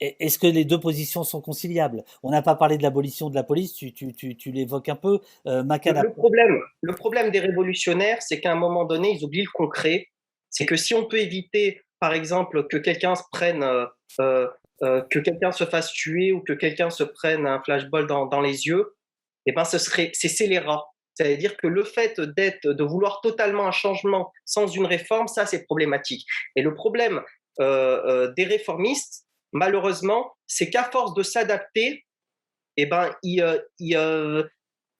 est-ce que les deux positions sont conciliables? On n'a pas parlé de l'abolition de la police, tu, tu, tu, tu l'évoques un peu. le, problème, le problème des révolutionnaires, c'est qu'à un moment donné, ils oublient le concret. C'est que si on peut éviter, par exemple, que quelqu'un se prenne, que quelqu'un se fasse tuer ou que quelqu'un se prenne un flashball dans les yeux, eh ben, ce serait, c'est scélérat. C'est-à-dire que le fait d'être, de vouloir totalement un changement sans une réforme, ça, c'est problématique. Et le problème euh, euh, des réformistes, malheureusement, c'est qu'à force de s'adapter, eh ben, ils, euh,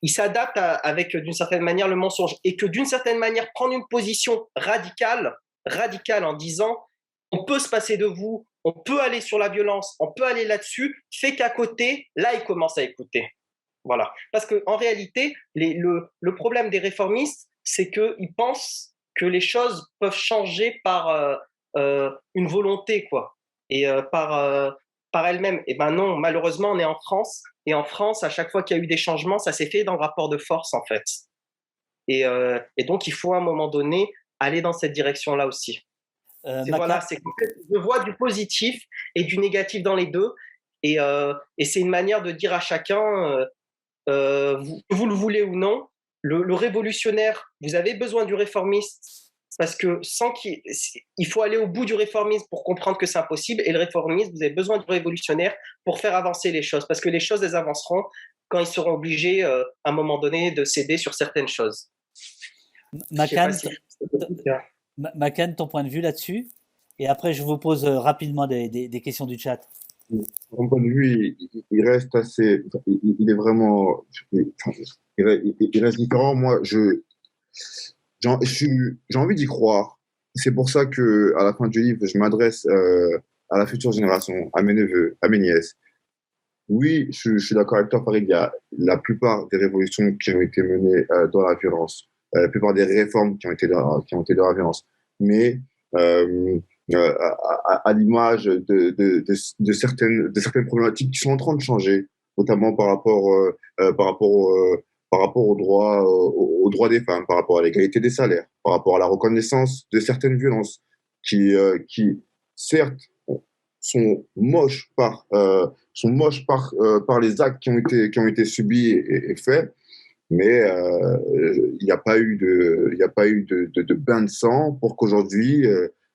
s'adaptent avec, d'une certaine manière, le mensonge. Et que, d'une certaine manière, prendre une position radicale, radicale en disant on peut se passer de vous, on peut aller sur la violence, on peut aller là-dessus, fait qu'à côté, là, ils commencent à écouter. Voilà. Parce qu'en réalité, le, problème des réformistes, c'est qu'ils pensent que les choses peuvent changer par euh, euh, une volonté, quoi, et euh, par, par elles-mêmes. Et eh ben non, malheureusement, on est en France, et en France, à chaque fois qu'il y a eu des changements, ça s'est fait dans le rapport de force, en fait. Et, donc, il faut à un moment donné aller dans cette direction-là aussi. voilà, c'est je vois du positif et du négatif dans les deux, et, et c'est une manière de dire à chacun euh, vous, le voulez ou non, le, révolutionnaire, vous avez besoin du réformiste parce que sans qu'il il faut aller au bout du réformisme pour comprendre que c'est impossible et le réformisme, vous avez besoin du révolutionnaire pour faire avancer les choses parce que les choses, elles avanceront quand ils seront obligés euh, à un moment donné de céder sur certaines choses. Macan, ton point de vue là-dessus? Et après, je vous pose euh, rapidement des questions du chat mon point de vue, il, reste assez. Il, est vraiment. Il, reste différent. Moi, je. J'ai envie d'y croire. C'est pour ça que, à la fin du livre, je m'adresse euh, à la future génération, à mes neveux, à mes nièces. Oui, je, suis d'accord avec toi, Farid. Il y a la plupart des révolutions qui ont été menées euh, dans la violence, euh, la plupart des réformes qui ont été dans, qui ont été dans la violence. Mais à, l'image de, certaines, de certaines problématiques qui sont en train de changer, notamment par rapport, euh, euh, par rapport, par rapport aux droits, aux, droits des femmes, par rapport à l'égalité des salaires, par rapport à la reconnaissance de certaines violences qui, qui certes, sont moches par, sont moches par, par les actes qui ont été, qui ont été subis et, faits. Mais il n'y a pas eu de, il a pas eu de, bain de sang pour qu'aujourd'hui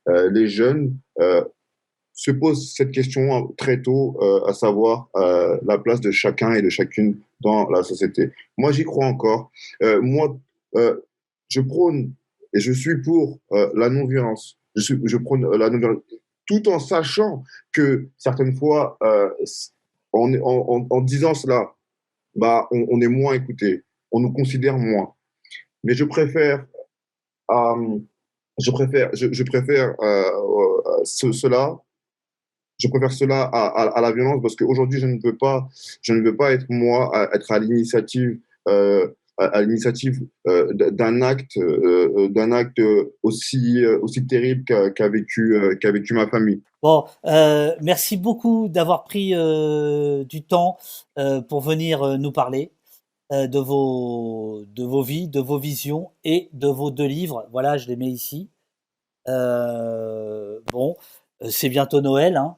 les jeunes se posent cette question très tôt, à savoir la place de chacun et de chacune dans la société. Moi, j'y crois encore. moi, je prône et je suis pour euh, la non-violence. Je, je prône euh, la non-violence, tout en sachant que certaines fois, euh, en, en, en, disant cela, bah, on, on, est moins écouté, on nous considère moins. Mais je préfère, euh, je préfère, je, je préfère euh, ce, cela. Je préfère cela à, à, à la violence parce qu'aujourd'hui, je ne veux pas, je ne veux pas être moi, à, être à l'initiative euh, à, l'initiative euh, d'un acte, euh, euh, d'un acte aussi, aussi terrible qu'a vécu, qu'a vécu ma famille. Bon, merci beaucoup d'avoir pris du temps pour venir nous parler de vos, de vos vies, de vos visions et de vos deux livres. Voilà, je les mets ici. bon, c'est bientôt Noël, hein.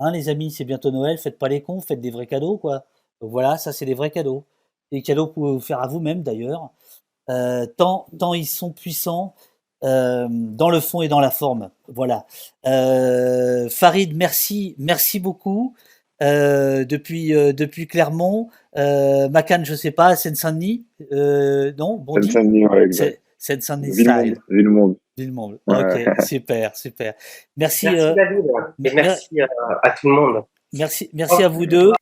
hein. les amis, c'est bientôt Noël. Faites pas les cons, faites des vrais cadeaux, quoi. Voilà, ça c'est des vrais cadeaux des cadeaux que vous pouvez vous faire à vous-même d'ailleurs, euh, tant, tant ils sont puissants euh, dans le fond et dans la forme. Voilà. Euh, Farid, merci, merci beaucoup. Euh, depuis, euh, depuis Clermont, euh, Macan, je sais pas, Seine-Saint-Denis, non Seine-Saint-Denis, ouais, exact. Seine-Saint-Denis. Villemonde. Villemonde. Ouais. Ok, [LAUGHS] super, super. Merci. Merci David, et merci à, à tout le monde. Merci, merci à vous deux.